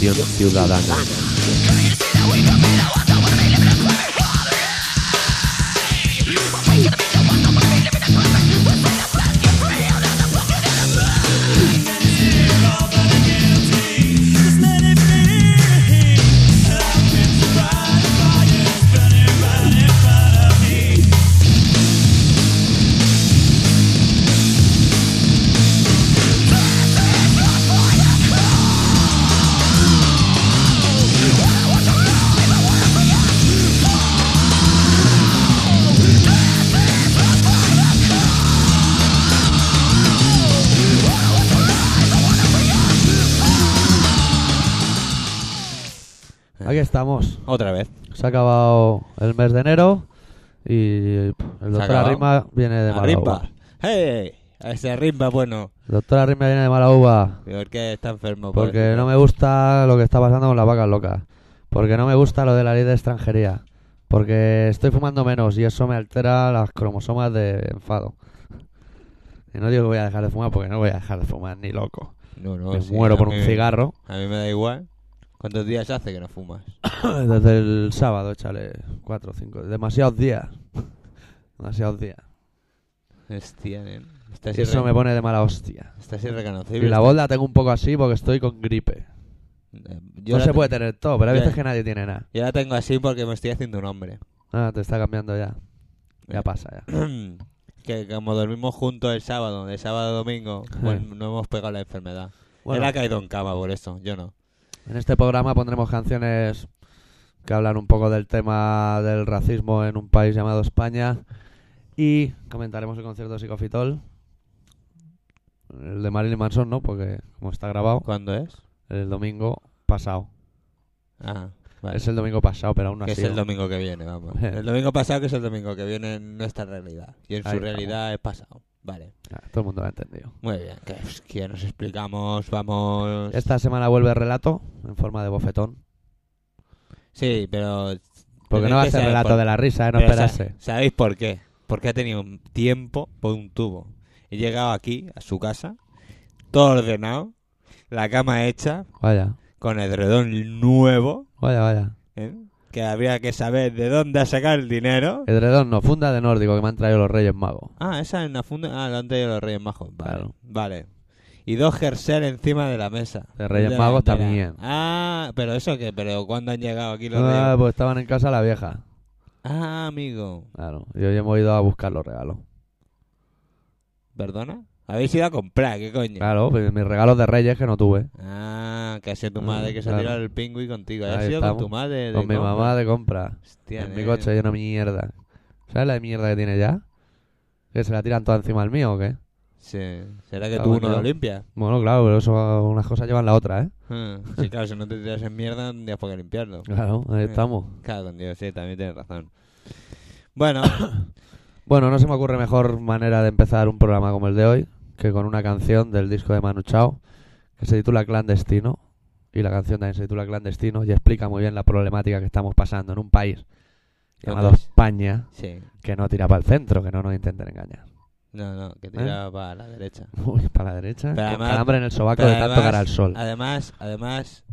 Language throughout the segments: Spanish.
Colaboración ciudadana. Estamos. Otra vez. Se ha acabado el mes de enero y pff, el doctor. Arrima viene de mala Arrimba. uva. ¡Hey! Ese rimba bueno. El doctor Arrima viene de mala uva Peor que está enfermo. porque no me gusta lo que está pasando con las vacas locas. Porque no me gusta lo de la ley de extranjería. Porque estoy fumando menos y eso me altera las cromosomas de enfado. Y no digo que voy a dejar de fumar porque no voy a dejar de fumar ni loco. No, no, me sí, muero por un cigarro. A mí me da igual. ¿Cuántos días hace que no fumas? Desde el sábado, échale cuatro o cinco. Demasiados días. Demasiados días. Hostia, nen. Estás, Y eso irre- me pone de mala hostia. Estás irreconocible. Y la voz la tengo un poco así porque estoy con gripe. Eh, Yo no se te- puede tener todo, pero Ya. veces que nadie tiene nada. Yo la tengo así porque me estoy haciendo un hombre. Ah, te está cambiando ya. Ya Eh. pasa ya. que como dormimos juntos el sábado, de sábado a domingo, pues no hemos pegado la enfermedad. Bueno, Él ha caído en cama por eso, yo no. En este programa pondremos canciones que hablan un poco del tema del racismo en un país llamado España. Y comentaremos el concierto de Psicofitol. El de Marilyn Manson, ¿no? Porque como está grabado, ¿Cuándo es? el domingo pasado. Ah, vale. Es el domingo pasado, pero aún no ha que es sido. el domingo que viene, vamos. El domingo pasado que es el domingo que viene en nuestra realidad. Y en Ahí su estamos. realidad es pasado. Vale. Ah, todo el mundo lo ha entendido. Muy bien. Que, que ya nos explicamos, vamos... Esta semana vuelve relato en forma de bofetón. Sí, pero... Porque no va a ser relato por- de la risa, ¿eh? No Pero esperarse. ¿Sabéis por qué? Porque ha tenido un tiempo por un tubo. He llegado aquí, a su casa, todo ordenado, la cama hecha, Vaya, con edredón nuevo, vaya, vaya. ¿eh? Que habría que saber de dónde ha sacado el dinero. Edredón, no, funda de nórdico que me han traído los Reyes Magos. Ah, esa es una funda. Ah, la han traído los Reyes Majos. Vale. Claro. Vale. Y dos jersey encima de la mesa. De Reyes la- Magos de la- también. Ah, pero eso qué, pero ¿cuándo han llegado aquí los Ah, Reyes? pues estaban en casa la vieja. Ah, amigo. Claro, y hoy hemos ido a buscar los regalos. ¿Perdona? Habéis ido a comprar, ¿qué coño? Claro, pues mis regalos de Reyes que no tuve. Ah, que ha sido tu madre que se ha tirado el pingüi contigo. Ha Ahí sido estamos. con tu madre. de Con mi compra. mamá de compra. Hostia, en mi nene. coche hay una mierda. ¿Sabes la de mierda que tiene ya? ¿Que se la tiran toda encima del mío o qué? Sí. ¿Será que tú no lo limpias? Bueno, claro, pero eso unas cosas llevan la otra, ¿eh? Ah, Sí, claro, si no te tiras en mierda, no tendrías por qué limpiarlo. Claro, ahí Eh. estamos. Claro, con Dios, sí, también tienes razón. Bueno, Bueno, no se me ocurre mejor manera de empezar un programa como el de hoy que con una canción del disco de Manu Chao que se titula Clandestino y la canción también se titula Clandestino y explica muy bien la problemática que estamos pasando en un país llamado. España sí. que no tira para el centro, que no nos intenten engañar. No, no, que tira para la derecha. Uy, para la derecha, Pero además- calambre en el sobaco de tanto cara al sol. Además, además,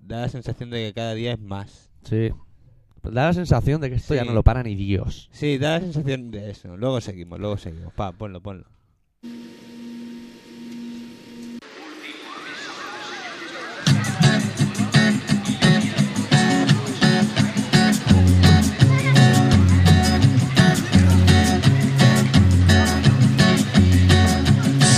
da la sensación de que cada día es más. Sí. Da la sensación de que esto ya no lo para ni Dios. Sí, da la sensación de eso. Luego seguimos, luego seguimos. Pa, ponlo, ponlo.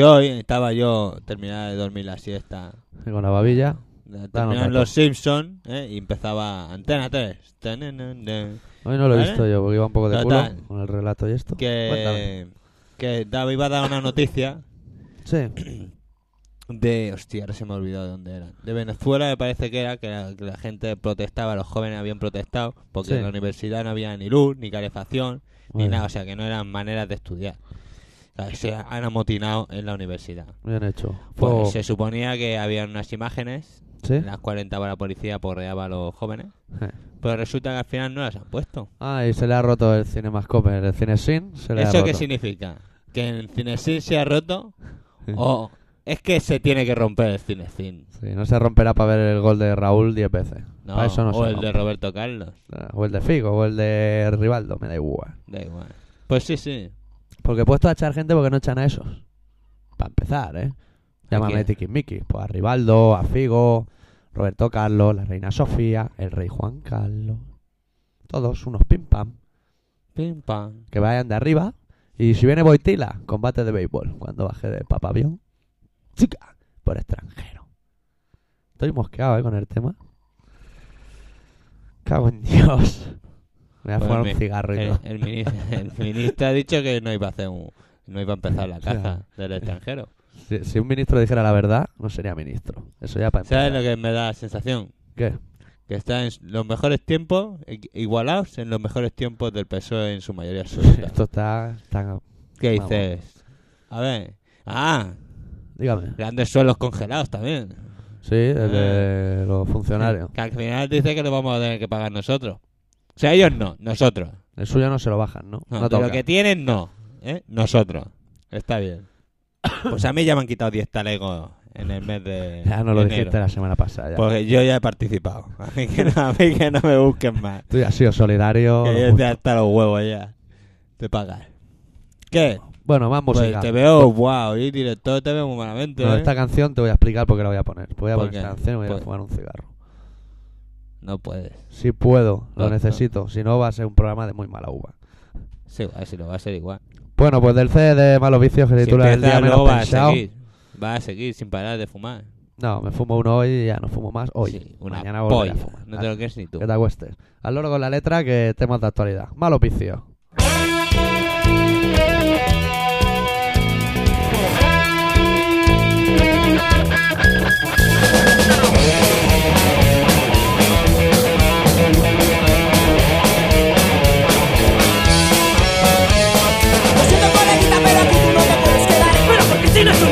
Que hoy estaba yo terminaba de dormir la siesta. Con la babilla. Terminaban los Simpsons ¿eh? y empezaba Antena 3. Tananana. Hoy no lo he ¿Vale? visto yo porque iba un poco de culo con el relato y esto. Cuéntame. Que, que daba- iba a dar una noticia Sí. de. Hostia, ahora se me ha olvidado de dónde era. De Venezuela me parece que era que la, que la gente protestaba, los jóvenes habían protestado porque Sí. en la universidad no había ni luz, ni calefacción, ni nada. O sea, que no eran maneras de estudiar. Sea, se han amotinado en la universidad. Bien hecho. Pues Fuego. se suponía que habían unas imágenes ¿Sí? en las cuales entraba la policía, porreaba a los jóvenes. Pero resulta que al final no las han puesto. Ah, y se le ha roto el Cinemascope, el Cinesin se le ha ¿Eso roto. qué significa? ¿Que el Cinecin se ha roto? ¿O es que se tiene que romper el Cinecin? Sí, no se romperá para ver el gol de Raúl 10 veces. No, Para eso no o se el rompe. de Roberto Carlos. O el de Figo, o el de Rivaldo, me da igual. Da igual. Pues sí, sí. Porque he puesto a echar gente porque no echan a esos. Para empezar, ¿eh? Llámame? Tiquismiquis. Pues a Rivaldo, a Figo, Roberto Carlos, la reina Sofía, el rey Juan Carlos. Todos unos pim pam. Pim pam. Que vayan de arriba. Y si viene Boitila, combate de béisbol. Cuando baje de papavión. Chica, por extranjero. Estoy mosqueado, ¿eh? Con el tema. Cago en Dios. Me voy a Pues fumar mi- un cigarro y El, todo. el ministro, el ministro ha dicho que no iba a hacer un, no iba a empezar la caza Claro. del extranjero. Si, si un ministro dijera la verdad, no sería ministro. Eso ya para empezar. ¿Sabes lo que me da la sensación? ¿Qué? Que está en los mejores tiempos, igualados en los mejores tiempos del PSOE en su mayoría absoluta. Esto está, está- ¿Qué vamos. dices? A ver. Ah, Dígame. grandes suelos congelados también. Sí, el de los funcionarios. Que al final dice que lo vamos a tener que pagar nosotros. O sea, ellos no, nosotros. El suyo no se lo bajan, ¿no? No, No de lo que tienen, no. ¿eh? Nosotros. Está bien. Pues a mí ya me han quitado 10 talegos en el mes de. Ya no lo enero. dijiste la semana pasada. ya. Porque yo ya he participado. A mí que no, a mí que no me busquen más. Tú ya has sido solidario. Que yo te hasta los huevos ya. De pagar. ¿Qué? Bueno, más Pues música. te veo, wow, y director te veo muy malamente. No, ¿eh? esta canción te voy a explicar por qué la voy a poner. Voy a ¿Por poner esta canción y voy a Pues- fumar un cigarro. No puedes. Si puedo, lo No, no. necesito. Si no, va a ser un programa de muy mala uva. Sí, a si lo va a ser igual. Bueno, pues del CD de Malos Vicios que Si titula El día menos va a pensado. seguir. Va a seguir sin parar de fumar. No, me fumo uno hoy y ya no fumo más. Hoy. Sí, una Mañana polla. a fumar. No te lo crees ni tú. Que te acuestes. Al loro con la letra que temas de actualidad. Malos vicios. sin eso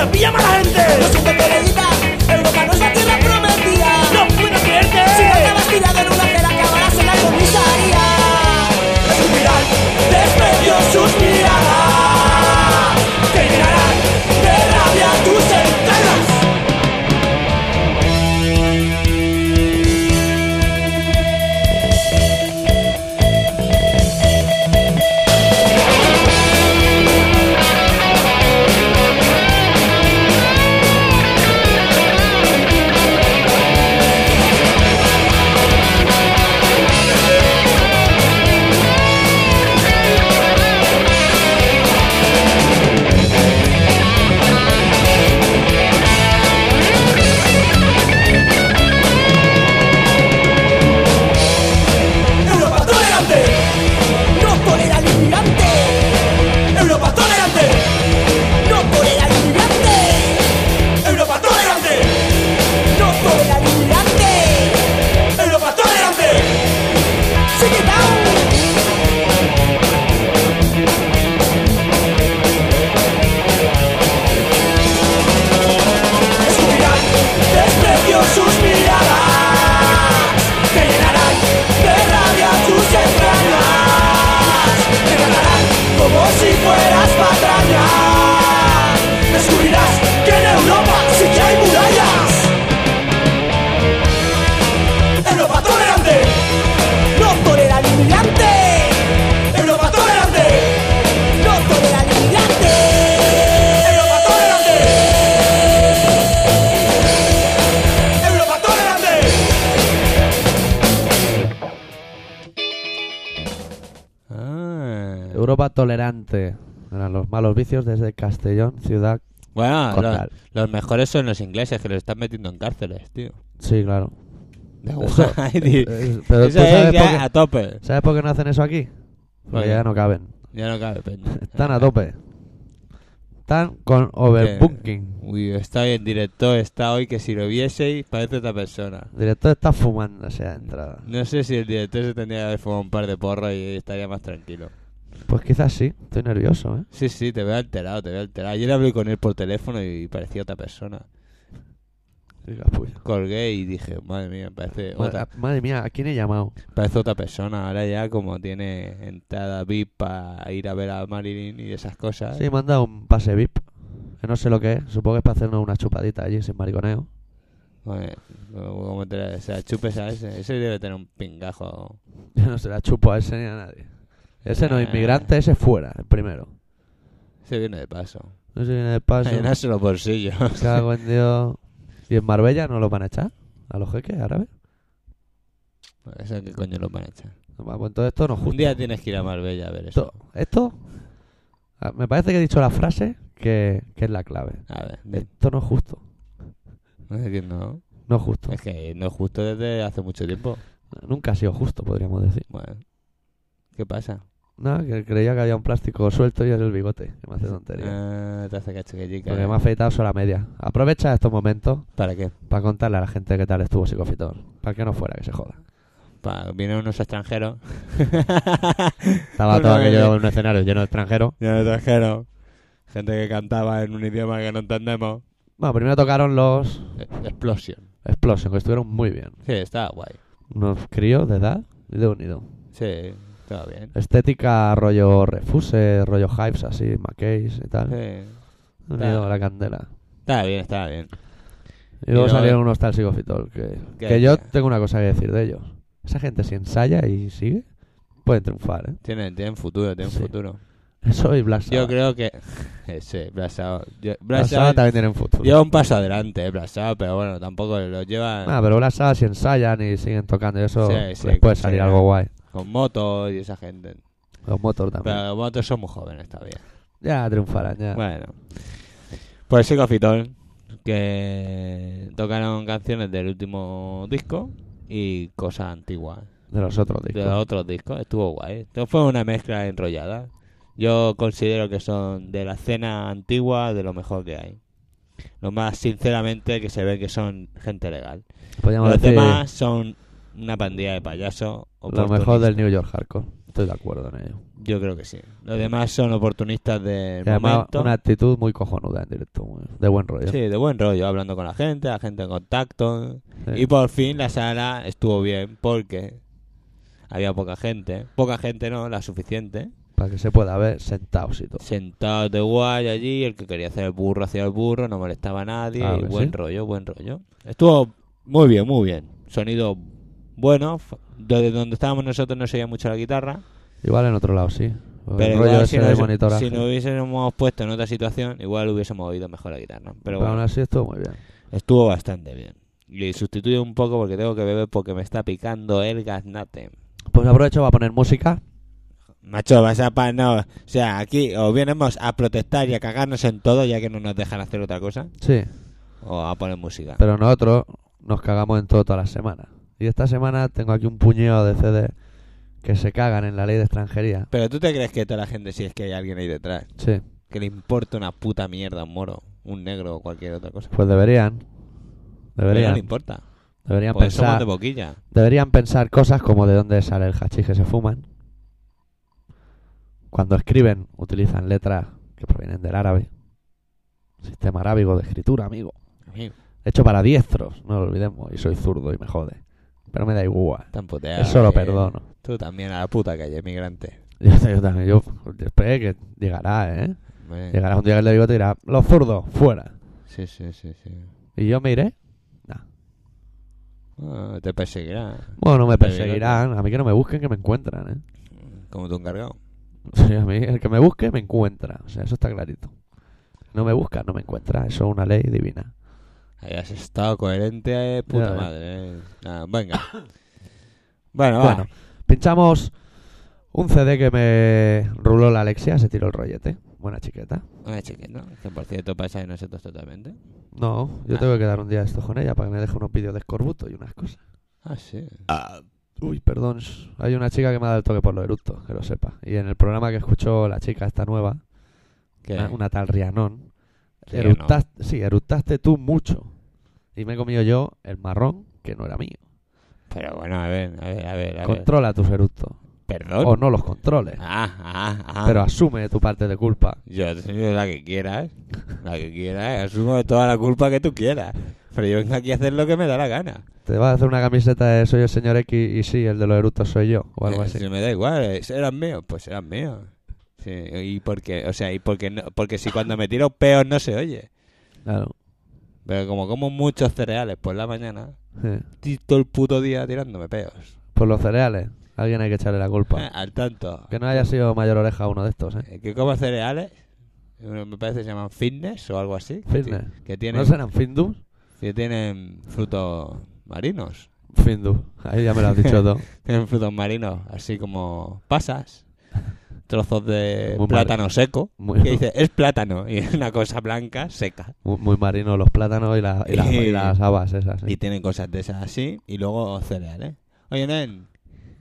que pilla a la gente. Desde Castellón, ciudad Bueno, los, mejores son los ingleses que los están metiendo en cárceles, tío. Sí, claro. De Eso- Pero Eso sabes ya por, qué, a tope. ¿sabes por qué no hacen eso aquí? Porque ya no caben. Ya no cabe peña. Están a tope. Están con overbooking. Uy, está bien, director está hoy que si lo vieseis parece otra persona. El director está fumándose a entrada. No sé si el director se tendría que haber fumado un par de porros y estaría más tranquilo. Pues quizás sí. Estoy nervioso, ¿eh? Sí, sí, te veo alterado, te veo alterado. Ayer hablé con él por teléfono y parecía otra persona. Colgué y dije, madre mía, parece Madre, otra, madre mía, ¿a quién he llamado? parece otra persona. Ahora ya como tiene entrada VIP para ir a ver a Marilyn y esas cosas. Sí, me han dado un pase VIP. Que no sé lo que es. Supongo que es para hacernos una chupadita allí sin mariconeo. Joder, como te o sea, chupes a ese. Ese debe tener un pingajo. Yo no se la chupo a ese ni a nadie. Ese no es Ah. inmigrante, ese fuera, el primero. Ese viene de paso. No sé viene de paso. Llenarse los bolsillos. Cago en Dios. ¿Y en Marbella no los van a echar? ¿A los jeques árabes? Eso qué coño lo van a echar. Pues todo esto no es Un justo. día tienes que ir a Marbella a ver eso. Esto, esto ah, me parece que he dicho la frase que, que es la clave. A ver, di. Esto no es justo. no es que no. No es justo. Es que no es justo desde hace mucho tiempo. Nunca ha sido justo, podríamos decir. Bueno, ¿qué pasa? Nada, que creía que había un plástico suelto y es el bigote. Que me hace tontería. Ah, te hace cachiquillica. Porque me ha afeitado solo a media. Aprovecha estos momentos ¿Para qué? para contarle a la gente qué tal estuvo Psicofitor. Para que no fuera, que se joda. Pa, vienen unos extranjeros. Estaba Una todo aquello en un escenario lleno de extranjeros. Vienen extranjeros. Gente que cantaba en un idioma que no entendemos. Bueno, primero tocaron los E- Explosion. Explosion, que estuvieron muy bien. Sí, está guay. Unos críos de edad y de unido. Sí, bien. Estética rollo Refuse, rollo Hives, así, McKays y tal. Sí. Unido a la candela. Está bien, está bien. Y luego salieron unos tal Psicofitol que, Que- que yo tengo una cosa que decir de ellos. Esa gente si ensaya y sigue, pueden triunfar, ¿eh? Tienen, tienen futuro, tienen Sí. futuro. Eso y Black Yo creo que... sí, Black Sabbath. Yo- Black Black Sabbath Sabbath también tienen futuro. lleva un paso adelante, eh, Black Sabbath, pero bueno, tampoco lo lleva Ah, pero Black Sabbath si ensayan y siguen tocando y eso, Sí, les sí, puede salir algo guay. Con motos y esa gente. Los motos también. Pero los motos son muy jóvenes todavía. Ya triunfarán, ya. Bueno. Pues sí, Cofitol, que tocaron canciones del último disco y cosas antiguas De los otros de discos. los otros discos. Estuvo guay. Esto fue una mezcla enrollada. Yo considero que son de la escena antigua de lo mejor que hay. Lo más sinceramente que se ve que son gente legal. Podríamos Los decir demás son una pandilla de payasos. Lo mejor del New York Hardcore. Estoy de acuerdo en ello. Yo creo que sí. Los demás son oportunistas además, momento. una actitud muy cojonuda en directo, muy- de buen rollo. Sí, de buen rollo, hablando con la gente, la gente en contacto. Sí. Y por fin la sala estuvo bien porque había poca gente. Poca gente no, la suficiente. Para que se pueda ver sentados y todo. Sentados de guay allí, el que quería hacer el burro hacía el burro, no molestaba a nadie. Claro y que buen sí. rollo, buen rollo. Estuvo muy bien, muy bien. Sonido bueno. Desde donde estábamos nosotros no se oía mucho la guitarra. Igual en otro lado, sí. O Pero el rollo igual ese si, nos, monitoraje. si nos hubiésemos puesto en otra situación, igual hubiésemos oído mejor la guitarra. Pero Pero bueno. aún así estuvo muy bien. Estuvo bastante bien. Y sustituye un poco porque tengo que beber porque me está picando el gaznate. Pues aprovecho para poner música. Macho, vas a pa- no. O sea, aquí o vienemos a protestar y a cagarnos en todo ya que no nos dejan hacer otra cosa. Sí. O a poner música. Pero nosotros nos cagamos en todo todas las semanas. Y esta semana tengo aquí un puñado de CD que se cagan en la ley de extranjería. Pero tú te crees que toda la gente, si es que hay alguien ahí detrás, Sí. que le importa una puta mierda un moro, un negro o cualquier otra cosa. Pues deberían. Pero no Deberían. le importa. Deberían Porque somos pensar. de boquilla. Deberían pensar cosas como de dónde sale el hachís que se fuman. Cuando escriben, utilizan letras que provienen del árabe. Sistema arábigo de escritura, amigo. Amigo, Hecho para diestros, no lo olvidemos. Y soy zurdo y me jode. Pero me da igual. puteado Eso lo que- perdono. Tú también a la puta calle, emigrante. Yo, yo también, yo espero que llegará, ¿eh? Llegará un día que el de bigote y dirá, los zurdos, fuera. Sí, sí, sí, sí. Y yo me iré. Ah, te perseguirá. Bueno, me perseguirán. A mí que no me busquen, que me encuentran, ¿eh? Como tu encargado. Sí, a mí el que me busque, me encuentra. O sea, eso está clarito. No me busca, no me encuentra. Eso es una ley divina. Ahí has estado coherente, eh, puta Ya, madre. eh. Ah, venga. Bueno, va. Bueno, pinchamos Un CD que me ruló la Alexia, se tiró el rollete. Buena chiqueta. Una chiquita, que por cierto pasa de nosotros totalmente. No, yo Ah. tengo que quedar un día esto con ella para que me deje unos vídeos de escorbuto y unas cosas. Ah, sí. Uy, perdón. Hay una chica que me ha dado el toque por lo eructo, que lo sepa. Y en el programa que escuchó la chica esta nueva, ¿Qué? una, una tal Rianón, Rianón. eructaste, sí, eructaste tú mucho. Y me he comido yo el marrón, que no era mío. Pero bueno, a ver, a ver, a ver. A ver. Controla tus eructos. Perdón. O no los controles. Ah, ah, ah. Pero asume tu parte de culpa. Yo enseño la que quieras. La que quieras. Asumo toda la culpa que tú quieras. Pero yo vengo aquí a hacer lo que me da la gana. Te vas a hacer una camiseta de soy el señor X y sí, el de los eructos soy yo. O algo Eh, así. Si me da igual, eran míos, pues eran míos. Sí, y porque, o sea, y porque no, porque si cuando me tiro peos no se oye. Claro. Pero como como muchos cereales por la mañana, Sí. todo el puto día tirándome peos. Por los cereales. Alguien hay que echarle la Eh, culpa. al tanto. Que no haya sido mayor oreja uno de estos, ¿eh? Eh, que como cereales, me parece que se llaman fitness o algo así. que Fitness. Que tienen, ¿No serán Findus? que tienen frutos marinos. Findus. Ahí ya me lo has dicho todo. Tienen frutos marinos, así como pasas, trozos de Muy plátano seco. Muy, Que dice, es plátano, y es una cosa blanca, seca. muy, muy marino los plátanos y, la- y, la- y las habas esas. ¿eh? Y tienen cosas de esas así, y luego cereales. Oye, Nen,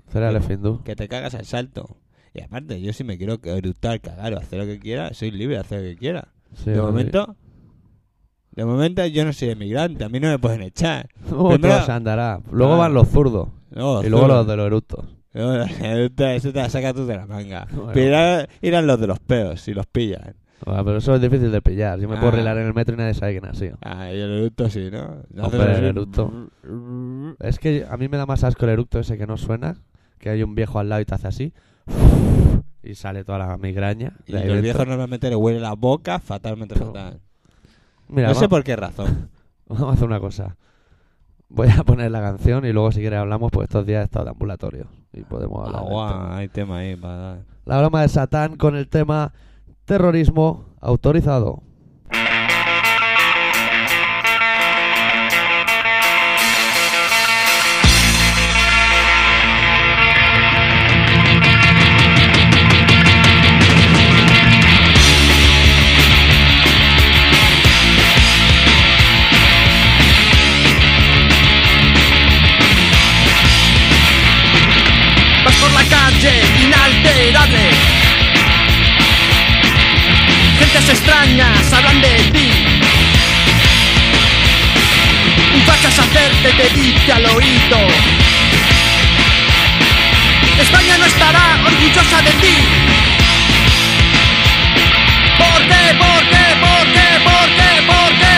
Cereales Findus. que te cagas al salto. Y aparte, yo si me quiero eructar, cagar o hacer lo que quiera, soy libre de hacer lo que quiera. Sí, de momento, de momento yo no soy emigrante, a mí no me pueden echar. Oh, Primero- se andará. Luego Ah. van los zurdos. No, y luego los de los eructos. Eso te la sacas tú de la manga. Bueno. Pero irán los de los peos, si los pillan. Ah, pero eso es difícil de pillar. Yo me puedo Ah. relar en el metro y nadie sabe quién ha sido. Ah, y el eructo sí, ¿no? Hombre, el eructo. Es que a mí me da más asco el eructo ese que no suena. Que hay un viejo al lado y te hace así. Y sale toda la migraña. Y los dentro. viejos normalmente le huele la boca fatalmente fatal. Mira, no sé por qué razón. vamos a hacer una cosa. Voy a poner la canción y luego si quieres hablamos, pues estos días he estado de ambulatorio. Y podemos hablar. tema. Agua, hay tema ahí para dar. La broma de Satán con el tema terrorismo autorizado. Gentes extrañas hablan de ti. Un fachas hacerte te dice al oído. España no estará orgullosa de ti. ¿Por qué? ¿Por qué? ¿Por qué? ¿Por qué? ¿Por qué?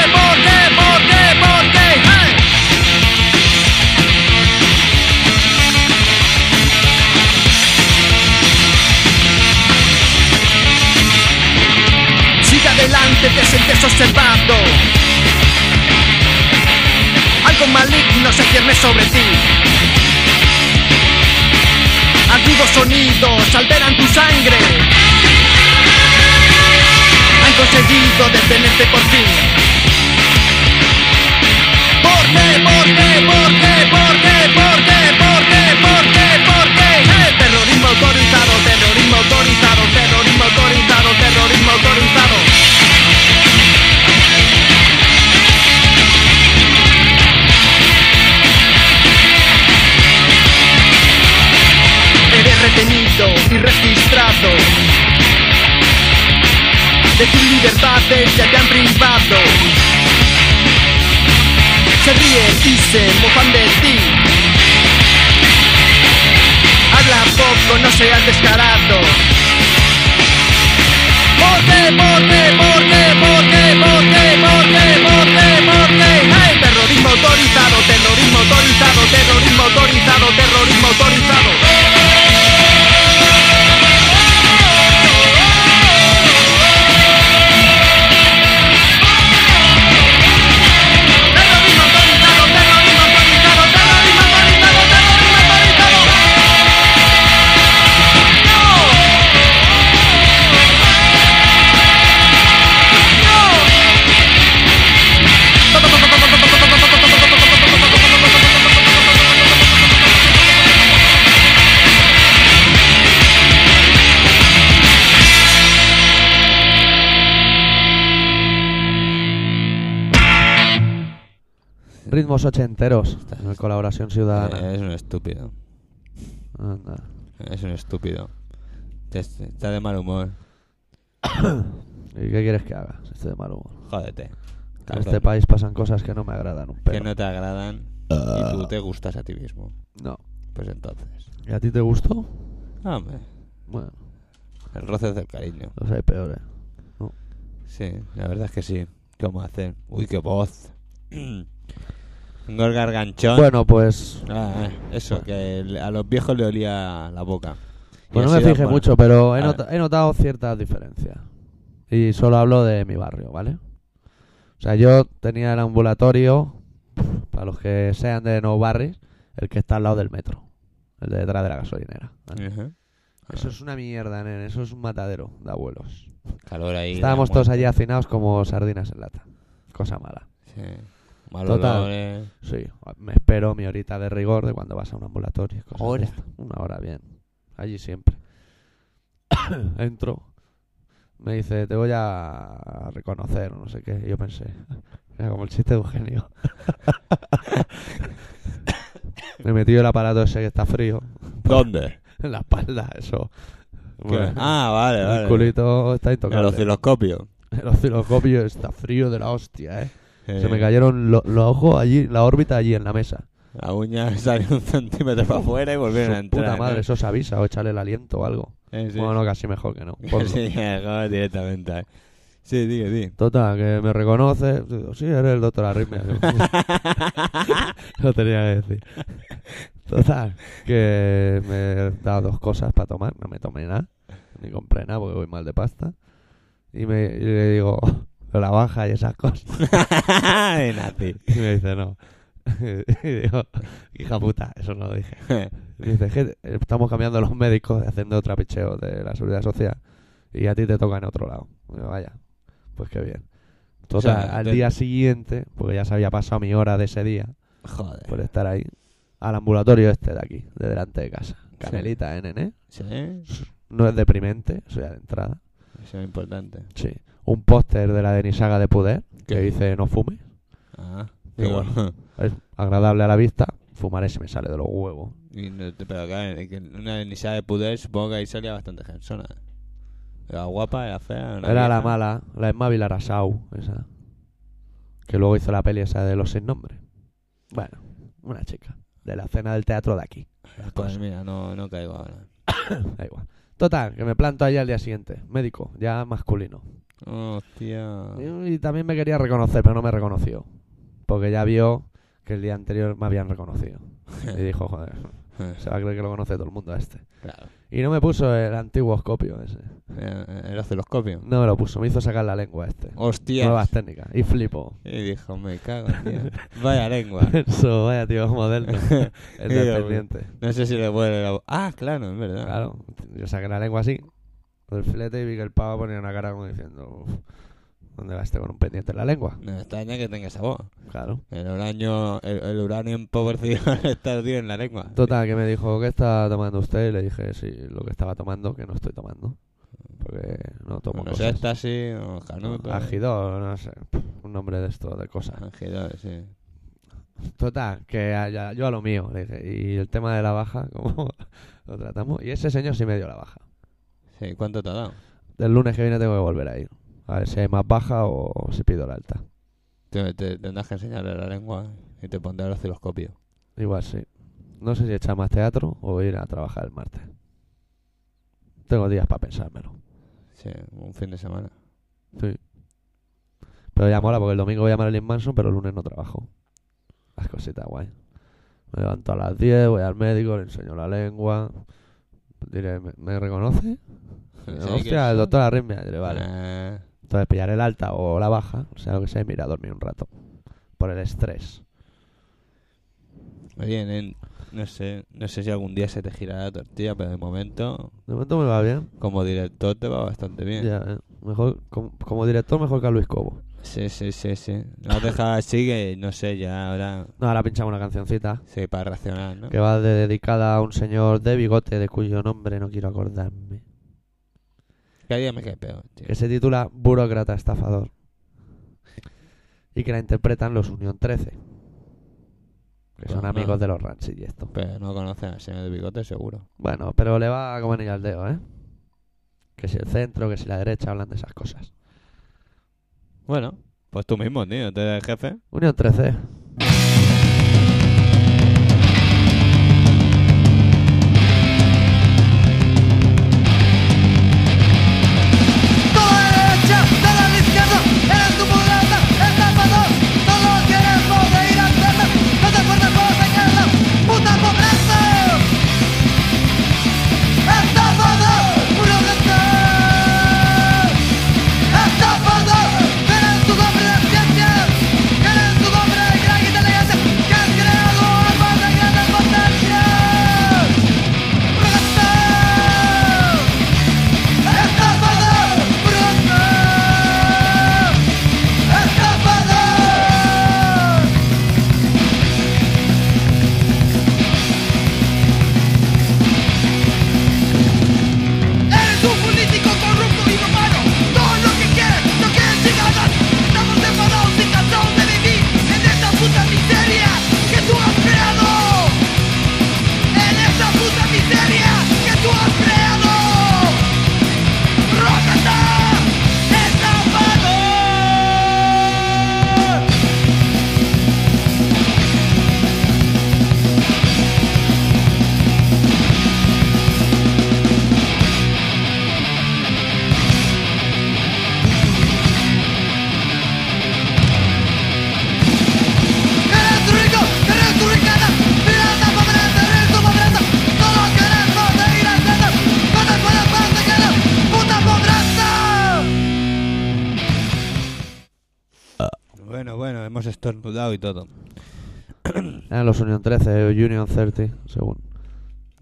Te sientes observado. Algo maligno se cierne sobre ti. Antiguos sonidos alteran tu sangre. Han conseguido detenerte por fin. ¿Por qué? ¿Por qué? ¿Por qué? ¿Por qué? ¿Por qué? ¿Por qué? ¿Por qué? ¿Por qué? ¡Eh! Terrorismo autorizado, terrorismo autorizado, terrorismo autorizado, terrorismo autorizado. De tus libertades ya te han privado. Se ríen y se mofan de ti. Habla poco, no seas descarado. ¿Por qué? ¿Por qué? ¿Por qué? ¿Por qué? ¡Hey! Terrorismo autorizado, terrorismo autorizado, terrorismo autorizado, terrorismo autorizado. Ritmos ochenteros en colaboración ciudadana. Eh, es un estúpido. Anda. Es un estúpido. Está de mal humor. ¿Y qué quieres que haga? si Estoy de mal humor. Jódete. En este país pasan cosas que no me agradan un que pelo. no te agradan y tú te gustas a ti mismo. No. Pues entonces. ¿Y a ti te gustó? Hombre, Bueno, el roce del cariño. los hay peores. Sí, la verdad es que sí. ¿Cómo hacer? Uy, qué voz. Tengo el garganchón. Bueno, pues... Ah, eh, eso, que le- a los viejos le olía la boca. Pues no me fijé mucho, pero he, notado ciertas diferencias. Y solo hablo de mi barrio, ¿vale? O sea, yo tenía el ambulatorio, para los que sean de No Barris, el que está al lado del metro, el de detrás de la gasolinera. Eso es una mierda, nene, eso es un matadero de abuelos. Calor ahí. Estábamos todos allí hacinados como sardinas en lata. Cosa mala. Sí. Mal Total. olores. Sí, me espero mi horita de rigor de cuando vas a un ambulatorio. cosas de ¿Hora? estas. Una hora, bien. Allí siempre. Entro. Me dice, te voy a reconocer, o no sé qué. Y yo pensé, era como el chiste de Eugenio. me metí el aparato ese que está frío ¿Dónde? en la espalda, eso. Ah, vale, vale. el culito está El intocable. osciloscopio. El osciloscopio está frío de la hostia, eh. Eh, Se me cayeron lo- los ojos allí, la órbita allí en la mesa. La uña salió un centímetro para afuera y volvieron a Su entrar. Puta madre, ¿no? eso se avisa o echarle el aliento o algo. Eh, sí. Bueno, no, casi mejor que no. Ponlo. sí, directamente. eh. Sí, di. Total, que me reconoce. Digo, sí, eres el doctor Arritmia. Lo tenía que decir. Total, que me dado dos cosas para tomar. No me tomé nada, ni compré nada porque voy mal de pasta. Y, me, y le digo, la baja y esas cosas. de nazi. Y me dice, no. y digo, hija puta, eso no lo dije. Y dice, "Es que estamos cambiando los médicos haciendo otra picheo de la seguridad social y a ti te toca en otro lado. Vaya, pues qué bien. Total, O sea, al te- día siguiente, porque ya se había pasado mi hora de ese día Joder. por estar ahí, al ambulatorio este de aquí, de delante de casa. Canelita, ¿eh, nene? Sí, No es deprimente, eso ya de entrada. eso es importante. Sí. Un póster de la Denisaga de Puder que ¿Qué? dice no fume. Ah, Qué digo, Es agradable a la vista. Fumaré se me sale de los huevos. y no te- pero claro, una Denisa de Puder supongo que ahí salía bastante gensona. Era guapa, era fea. Era la vieja. mala, la Emma Vilarasau, esa. Que luego hizo la peli esa de los seis nombres. Bueno, una chica. De la cena del teatro de aquí. Las Pues cosas. mira, no, no caigo ahora. Da igual. Total, que me planto ahí al día siguiente. Médico, ya masculino. Hostia. Y, también me quería reconocer, pero no me reconoció. Porque ya vio que el día anterior me habían reconocido. Y dijo, joder, se va a creer que lo conoce todo el mundo a este. Claro. Y no me puso el antiguo oscopio ese. Eh, El osciloscopio. No me lo puso, me hizo sacar la lengua este. Hostia. Nuevas técnicas. Y flipo. Y dijo, me cago, tío. Vaya lengua. Eso, vaya tío moderno. El dependiente. No sé si le vuelve la... Ah, claro, es verdad. Claro, yo saqué la lengua así, del filete y vi que el pavo ponía una cara como diciendo, "Uf, ¿dónde va este con un pendiente en la lengua? No extraña que tenga esa voz. Claro. El uranio, el, el uranio empobrecido está tío en la lengua. Total, que me dijo, ¿qué está tomando usted? Y le dije, sí, lo que estaba tomando, que no estoy tomando. Porque no tomo no sé, cosas. está así, o canuto. Agidor, no sé, un nombre de esto, de cosas. Agidor, sí. Total, que a- ya- yo a lo mío, le dije, y el tema de la baja, ¿cómo lo tratamos? Y ese señor sí me dio la baja. Sí, ¿cuánto te ha dado? Del lunes que viene tengo que volver a ir. A ver si hay más baja o si pido la alta. Te, te- tendrás que enseñarle la lengua y te pondrá el osciloscopio. Igual sí. No sé si echar más teatro o ir a trabajar el martes. Tengo días para pensármelo. Sí, un fin de semana. Sí. Pero ya mola porque el domingo voy a Marilyn Manson, pero el lunes no trabajo. Las cositas guay. Me levanto a las 10, voy al médico, le enseño la lengua. Diré, ¿me, me reconoce? Sí, Hostia, que el doctor Arritmia. Diré, vale. Ah, Entonces pillaré el alta o la baja, o sea, lo que sea, y me iré a dormir un rato. Por el estrés. Oye, nen, no sé, no sé si algún día se te girará la tortilla, pero de momento, De momento me va bien. como director, te va bastante bien. Ya, eh. mejor, como, como director, mejor que a Luis Cobo. Sí, sí, sí, sí. No has dejado así que, no sé, ya ahora, No, ahora pinchamos una cancioncita sí, para racionar, ¿no? que va de- dedicada a un señor de bigote de cuyo nombre no quiero acordarme. Cada día me cae peor, tío. Que se titula Burócrata Estafador. Y que la interpretan los Unión 13. que son Pues no. amigos de los Ranchi y esto. Pero no conocen al señor de bigote, seguro. Bueno, pero le va como anillo al dedo, ¿eh? Que si el centro, que si la derecha, hablan de esas cosas. Bueno, pues tú mismo, tío, te jefe. Unión 13. Eran los Unión 13 o Union 30, según.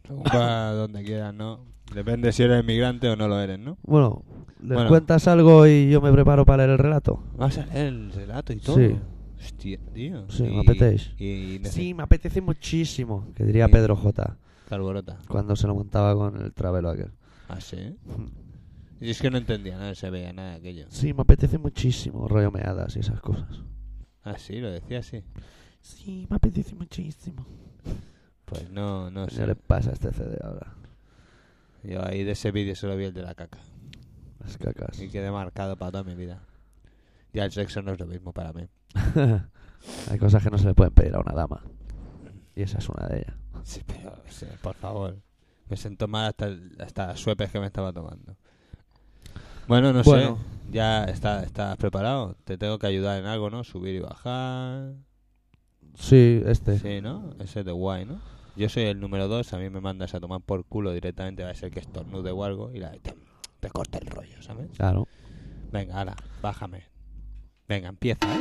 Según para donde quieras, ¿no? Depende si eres inmigrante o no lo eres, ¿no? Bueno, ¿les Bueno. cuentas algo y yo me preparo para leer el relato? Vas a leer el relato y todo. Sí. Hostia, tío. Sí, Y- me apetece. Y, Sí, me apetece muchísimo, que diría Sí. Pedro J. Carborota. cuando se lo montaba con el travelo aquel. ¿Ah, sí? Y es que no entendía nada, no se veía nada de aquello. Sí, me apetece muchísimo, rollo meadas y esas cosas. Ah, sí, lo decía así. Sí, me apetece muchísimo. Pues no, no ¿Qué sé. le pasa a este CD ahora? Yo ahí de ese vídeo solo vi el de la caca. Las cacas. Y quedé marcado para toda mi vida. Ya el sexo no es lo mismo para mí. Hay cosas que no se le pueden pedir a una dama. Y esa es una de ellas. Sí, pero, sí, por favor. Me siento mal hasta, el- hasta las suepes que me estaba tomando. Bueno, no Bueno. sé. Ya está, estás preparado. Te tengo que ayudar en algo, ¿no? Subir y bajar. Sí, este. Sí, ¿no? Ese es de guay, ¿no? Yo soy el número dos. A mí me mandas a tomar por culo directamente. Va a ser que estornude o algo. Y la, te, te corta el rollo, ¿sabes? Claro. Venga, ahora, bájame. Venga, empieza, ¿eh?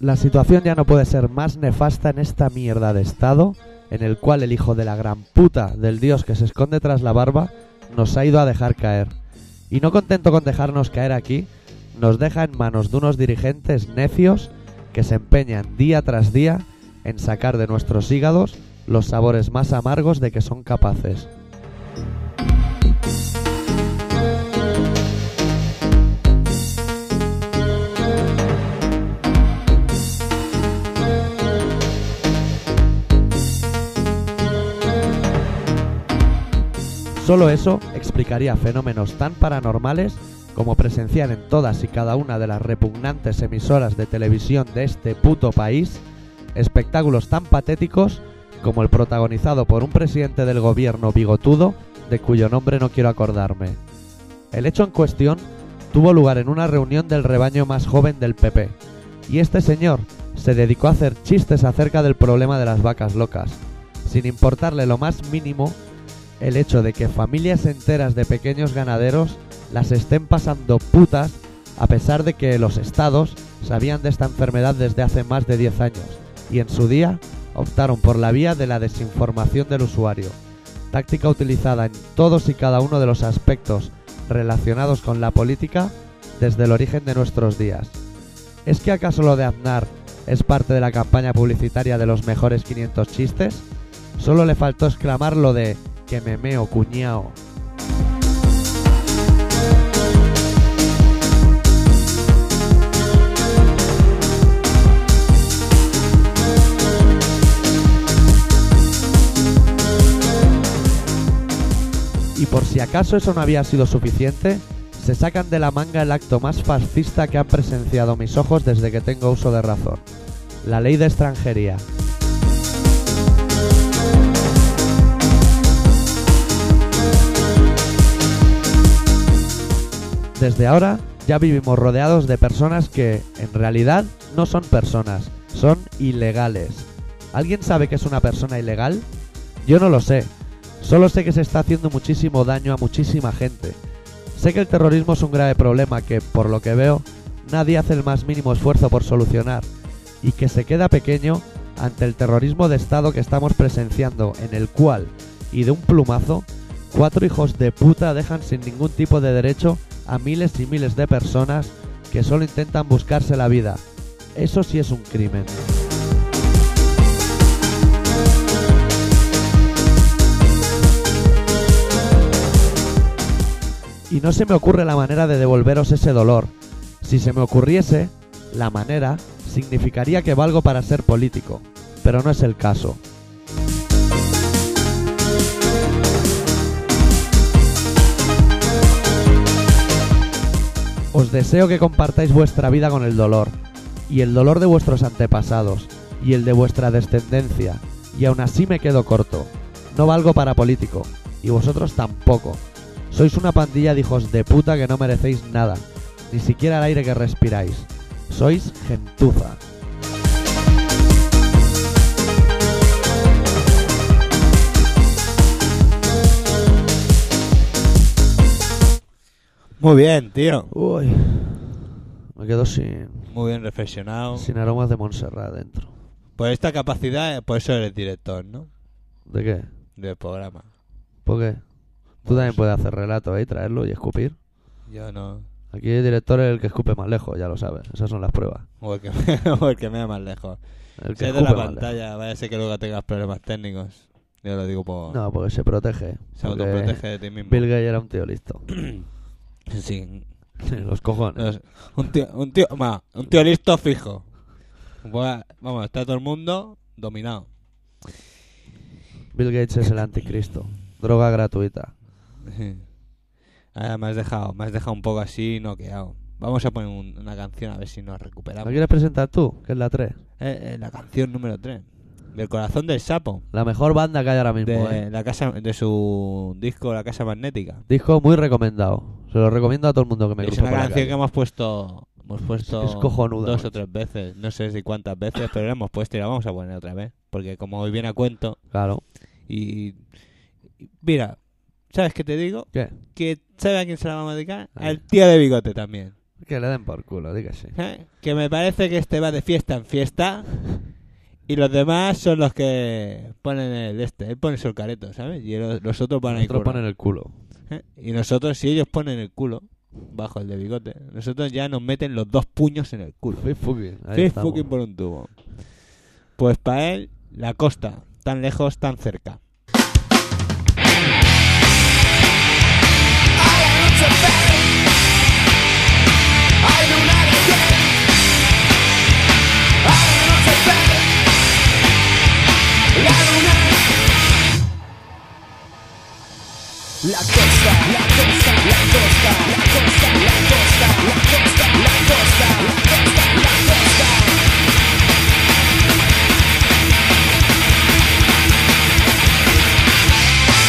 La situación ya no puede ser más nefasta en esta mierda de estado en el cual el hijo de la gran puta del dios que se esconde tras la barba nos ha ido a dejar caer. Y no contento con dejarnos caer aquí, nos deja en manos de unos dirigentes necios que se empeñan día tras día en sacar de nuestros hígados los sabores más amargos de que son capaces. Solo eso explicaría fenómenos tan paranormales como presenciar en todas y cada una de las repugnantes emisoras de televisión de este puto país espectáculos tan patéticos como el protagonizado por un presidente del gobierno bigotudo de cuyo nombre no quiero acordarme. El hecho en cuestión tuvo lugar en una reunión del rebaño más joven del PP, y este señor se dedicó a hacer chistes acerca del problema de las vacas locas, sin importarle lo más mínimo el hecho de que familias enteras de pequeños ganaderos las estén pasando putas a pesar de que los estados sabían de esta enfermedad desde hace más de 10 años y en su día optaron por la vía de la desinformación del usuario, táctica utilizada en todos y cada uno de los aspectos relacionados con la política desde el origen de nuestros días. ¿Es que acaso lo de Aznar es parte de la campaña publicitaria de los mejores 500 chistes, solo le faltó exclamar lo de que me meo cuñao. Y por si acaso eso no había sido suficiente, se sacan de la manga el acto más fascista que han presenciado mis ojos desde que tengo uso de razón. La ley de extranjería. Desde ahora ya vivimos rodeados de personas que, en realidad, no son personas, son ilegales. ¿Alguien sabe qué es una persona ilegal? Yo no lo sé. Solo sé que se está haciendo muchísimo daño a muchísima gente. Sé que el terrorismo es un grave problema que, por lo que veo, nadie hace el más mínimo esfuerzo por solucionar y que se queda pequeño ante el terrorismo de Estado que estamos presenciando, en el cual, y de un plumazo, cuatro hijos de puta dejan sin ningún tipo de derecho a miles y miles de personas que solo intentan buscarse la vida. Eso sí es un crimen. Y no se me ocurre la manera de devolveros ese dolor. Si se me ocurriese, la manera significaría que valgo para ser político, pero no es el caso. Os deseo que compartáis vuestra vida con el dolor, y el dolor de vuestros antepasados, y el de vuestra descendencia, y aún así me quedo corto. No valgo para político, y vosotros tampoco. Sois una pandilla de hijos de puta que no merecéis nada, ni siquiera el aire que respiráis. Sois gentuza. Muy bien, tío. Uy, me quedo sin, Muy bien reflexionado. sin aromas de Montserrat dentro. Por esta capacidad, eh, por eso eres director, ¿no? ¿De qué? Del programa. ¿Por qué? Tú también puedes hacer relato ahí, traerlo y escupir. Yo no. Aquí el director es el que escupe más lejos, ya lo sabes. Esas son las pruebas. O el que me, o el que me da más lejos. El Si que es de la escupe más pantalla, vaya a ser que luego tengas problemas técnicos. Yo lo digo por... No, porque se protege. se porque autoprotege de ti mismo. Bill Gates era un tío listo. Sí. Los cojones. Un tío, un tío, ma, un tío listo fijo. Buah, Vamos, está todo el mundo dominado. Bill Gates es el anticristo. Droga gratuita. Ahora me has dejado, me has dejado un poco así noqueado. Vamos a poner un- una canción a ver si nos recuperamos. ¿La quieres presentar tú? Que es la 3. Eh, eh, la canción número 3. Del corazón del sapo. La mejor banda que hay ahora mismo, De, ¿eh? la casa, de su disco La Casa Magnética. Disco muy recomendado. Se lo recomiendo a todo el mundo que me es una por la canción que calle. hemos puesto hemos puesto Es cojonuda, dos macho. o tres veces. No sé si cuántas veces, pero la hemos puesto y la vamos a poner otra vez. Porque como hoy viene a cuento Claro. y... y- Mira, ¿sabes qué te digo? ¿Qué? Que ¿Sabe a quién se la vamos a dedicar? A Al ver. tío de bigote también. Que le den por culo, di que sí. ¿eh? Que me parece que este va de fiesta en fiesta y los demás son los que ponen el este. Él pone el careto, ¿sabes? Y los, los otros van a ir Nosotros ponen el culo. Y nosotros, si ellos ponen el culo bajo el de bigote, nosotros ya nos meten los dos puños en el culo. Estamos. fucking por un tubo. Pues para él, la costa, tan lejos, tan cerca. La costa, la costa, la costa, la costa, la costa, la costa, la costa, la costa, la costa.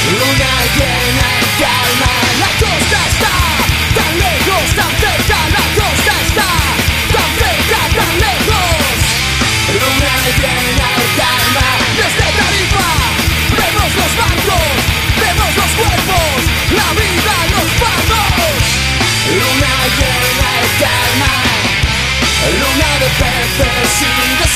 Luna llena en calma, la costa está tan lejos, tan cerca, la costa está tan cerca, tan lejos. Luna llena calma, luna de peces y de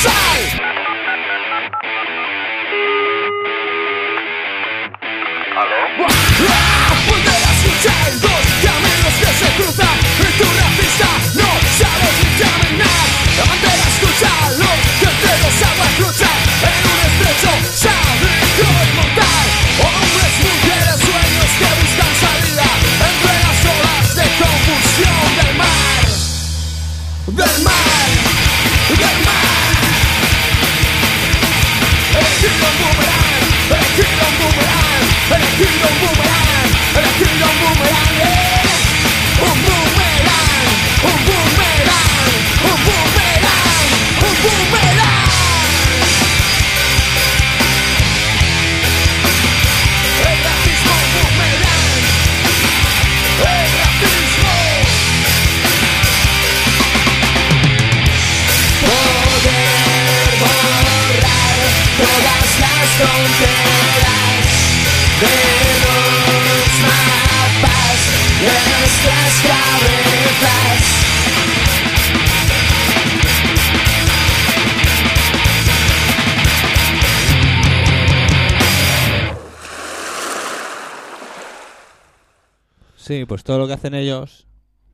Sí, pues todo lo que hacen ellos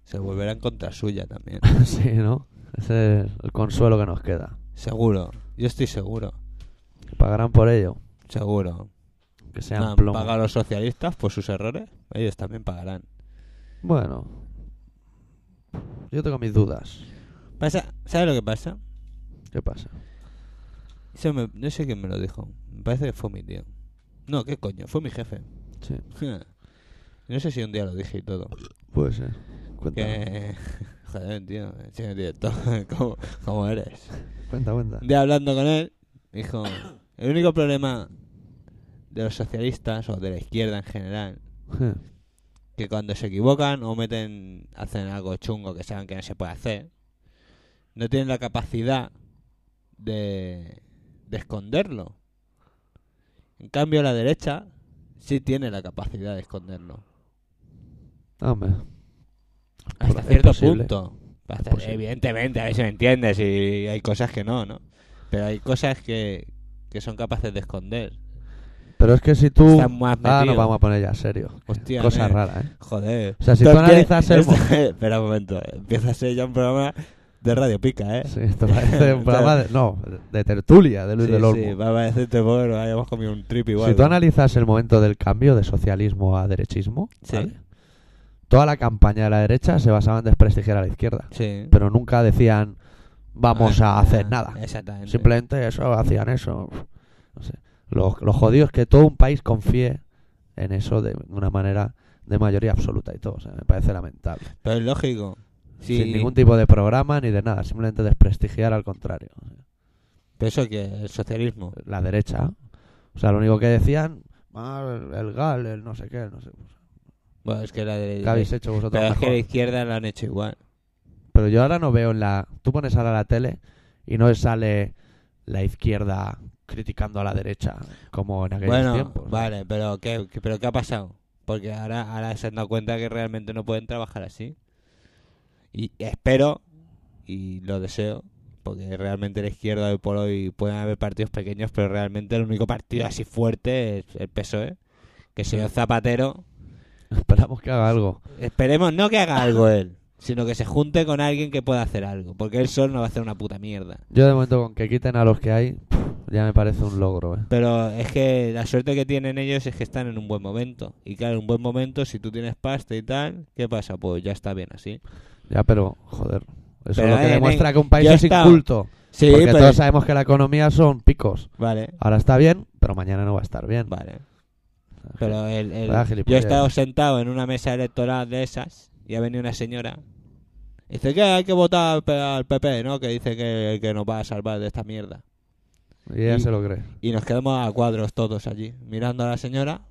se volverá en contra suya también. sí, ¿no? Ese es el consuelo que nos queda. Seguro. Yo estoy seguro. Pagarán por ello, Seguro. que sean Han plomo. pagado los socialistas por sus errores. Ellos también pagarán. Bueno, yo tengo mis dudas. Pasa, ¿Sabes lo que pasa? ¿Qué pasa? Eso me- no sé quién me lo dijo. Me parece que fue mi tío. No, ¿qué coño? Fue mi jefe. Sí, no sé si un día lo dije y todo. puede ser. Que... Joder, tío. Señor director, ¿cómo, cómo eres? cuenta, cuenta. Día hablando con él, dijo... El único problema de los socialistas o de la izquierda en general que cuando se equivocan o meten hacen algo chungo que saben que no se puede hacer no tienen la capacidad de, de esconderlo en cambio la derecha sí tiene la capacidad de esconderlo Hombre, hasta Es cierto posible. punto Hasta- evidentemente a ver si me entiendes y hay cosas que no no pero hay cosas que, que son capaces de esconder pero es que si tú... Están más Ah, metidos. vamos a poner ya serio. Hostia, Cosa rara, ¿eh? joder O sea, si tú analizas el... esto- mo- espera un momento empieza a ser ya un programa de Radio Pica eh Sí, esto parece un programa de... No, de tertulia, de Luis Sí, del Olmo. sí, va a parecerte nos hayamos comido un trip igual. Si tú ¿no? analizas el momento del cambio de socialismo a derechismo, Sí. ¿vale? Toda la campaña de la derecha se basaba en desprestigiar a la izquierda. Sí. Pero nunca decían, vamos Ah, a hacer nada. Exactamente. Simplemente eso, hacían eso. No sé. Lo, lo jodido es que todo un país confíe en eso de una manera de mayoría absoluta y todo. O sea, me parece lamentable. Pero es lógico. Sí. Sin ningún tipo de programa ni de nada. Simplemente desprestigiar al contrario. Pero eso que el socialismo. La derecha. O sea, lo único que decían, ah, el, el GAL, el no sé qué, no sé. Bueno, es que la de. ¿Qué habéis hecho vosotros Pero es que mejor? la izquierda lo han hecho igual. Pero yo ahora no veo en la... Tú pones ahora la tele y no sale la izquierda criticando a la derecha como en aquellos Bueno, tiempos. vale, pero ¿qué, qué- pero ¿qué ha pasado? Porque ahora, ahora se han dado cuenta que realmente no pueden trabajar así. Y espero, y lo deseo, porque realmente la izquierda hoy por hoy pueden haber partidos pequeños, pero realmente el único partido así fuerte es el PSOE. Que el señor Zapatero, Esperamos que haga algo. esperemos no que haga algo él, sino que se junte con alguien que pueda hacer algo. Porque él solo no va a hacer una puta mierda. Yo de momento con que quiten a los que hay, ya me parece un logro, ¿eh? Pero es que la suerte que tienen ellos es que están en un buen momento. Y claro, en un buen momento, si tú tienes pasta y tal, ¿qué pasa? Pues ya está bien así. Ya, pero, joder. Eso Pero, es lo que eh, demuestra nen, que un país es inculto. Sí, porque pero... todos sabemos que la economía son picos. Vale, Ahora está bien, pero mañana no va a estar bien. vale. Pero el, el- yo he estado sentado en una mesa electoral de esas y ha venido una señora. y Dice que hay que votar al PP, ¿no? Que dice que, que nos va a salvar de esta mierda. Y ella Y- se lo cree. Y nos quedamos a cuadros todos allí, mirando a la señora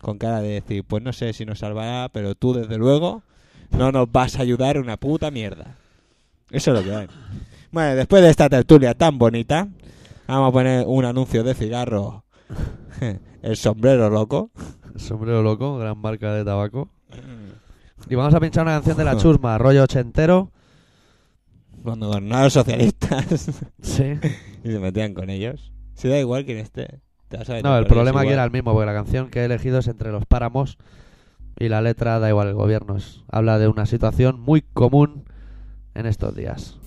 con cara de decir, pues no sé si nos salvará, pero tú desde luego no nos vas a ayudar una puta mierda. Eso es lo que hay. Bueno, después de esta tertulia tan bonita, vamos a poner un anuncio de cigarro. El sombrero loco. El sombrero loco, gran marca de tabaco. Y vamos a pinchar una canción de la chusma, rollo ochentero. Cuando gobernaban los socialistas Sí. y se metían con ellos. Si da igual quién esté. te vas a meter No, el problema aquí era el mismo, porque la canción que he elegido es entre los páramos y la letra da igual el gobierno. Es, habla de una situación muy común en estos días.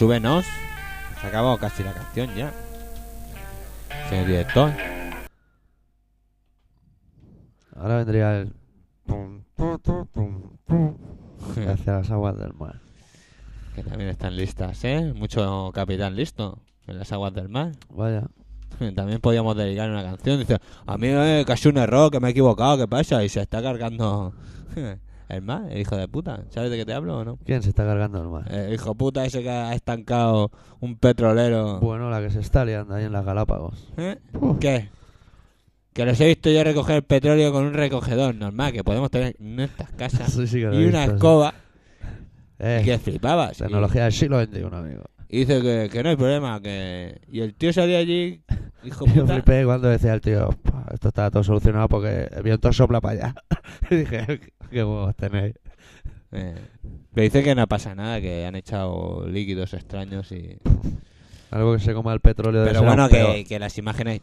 Súbenos. Se ha acabado casi la canción ya. Señor director. Ahora vendría el. pum, pum, pum, pum, pum, hacia las aguas del mar. Que también están listas, ¿eh? Mucho capitán listo en las aguas del mar. Vaya. También podíamos dedicar una canción. Dice, a mí eh, casi un error, que me he equivocado, ¿qué pasa? Y se está cargando el mar, el hijo de puta. ¿Sabes de qué te hablo o no? ¿Quién se está cargando el mar? El hijo puta ese que ha estancado un petrolero. Bueno, la que se está liando ahí en las Galápagos. ¿Eh? ¿Qué? Que los he visto yo recoger petróleo con un recogedor normal que podemos tener en nuestras casas. Sí, sí que lo he y una visto, escoba Eh, que flipabas. Tecnología del siglo XXI, amigo. Y dice que, que no hay problema, que... Y el tío salía allí, hijo Yo puta... flipé cuando decía el tío, "Pa, esto está todo solucionado porque el viento sopla para allá. y dije, qué huevos tenéis. Eh, pero dice que no pasa nada, que han echado líquidos extraños y... Algo que se coma el petróleo de Pero bueno, que, que las imágenes,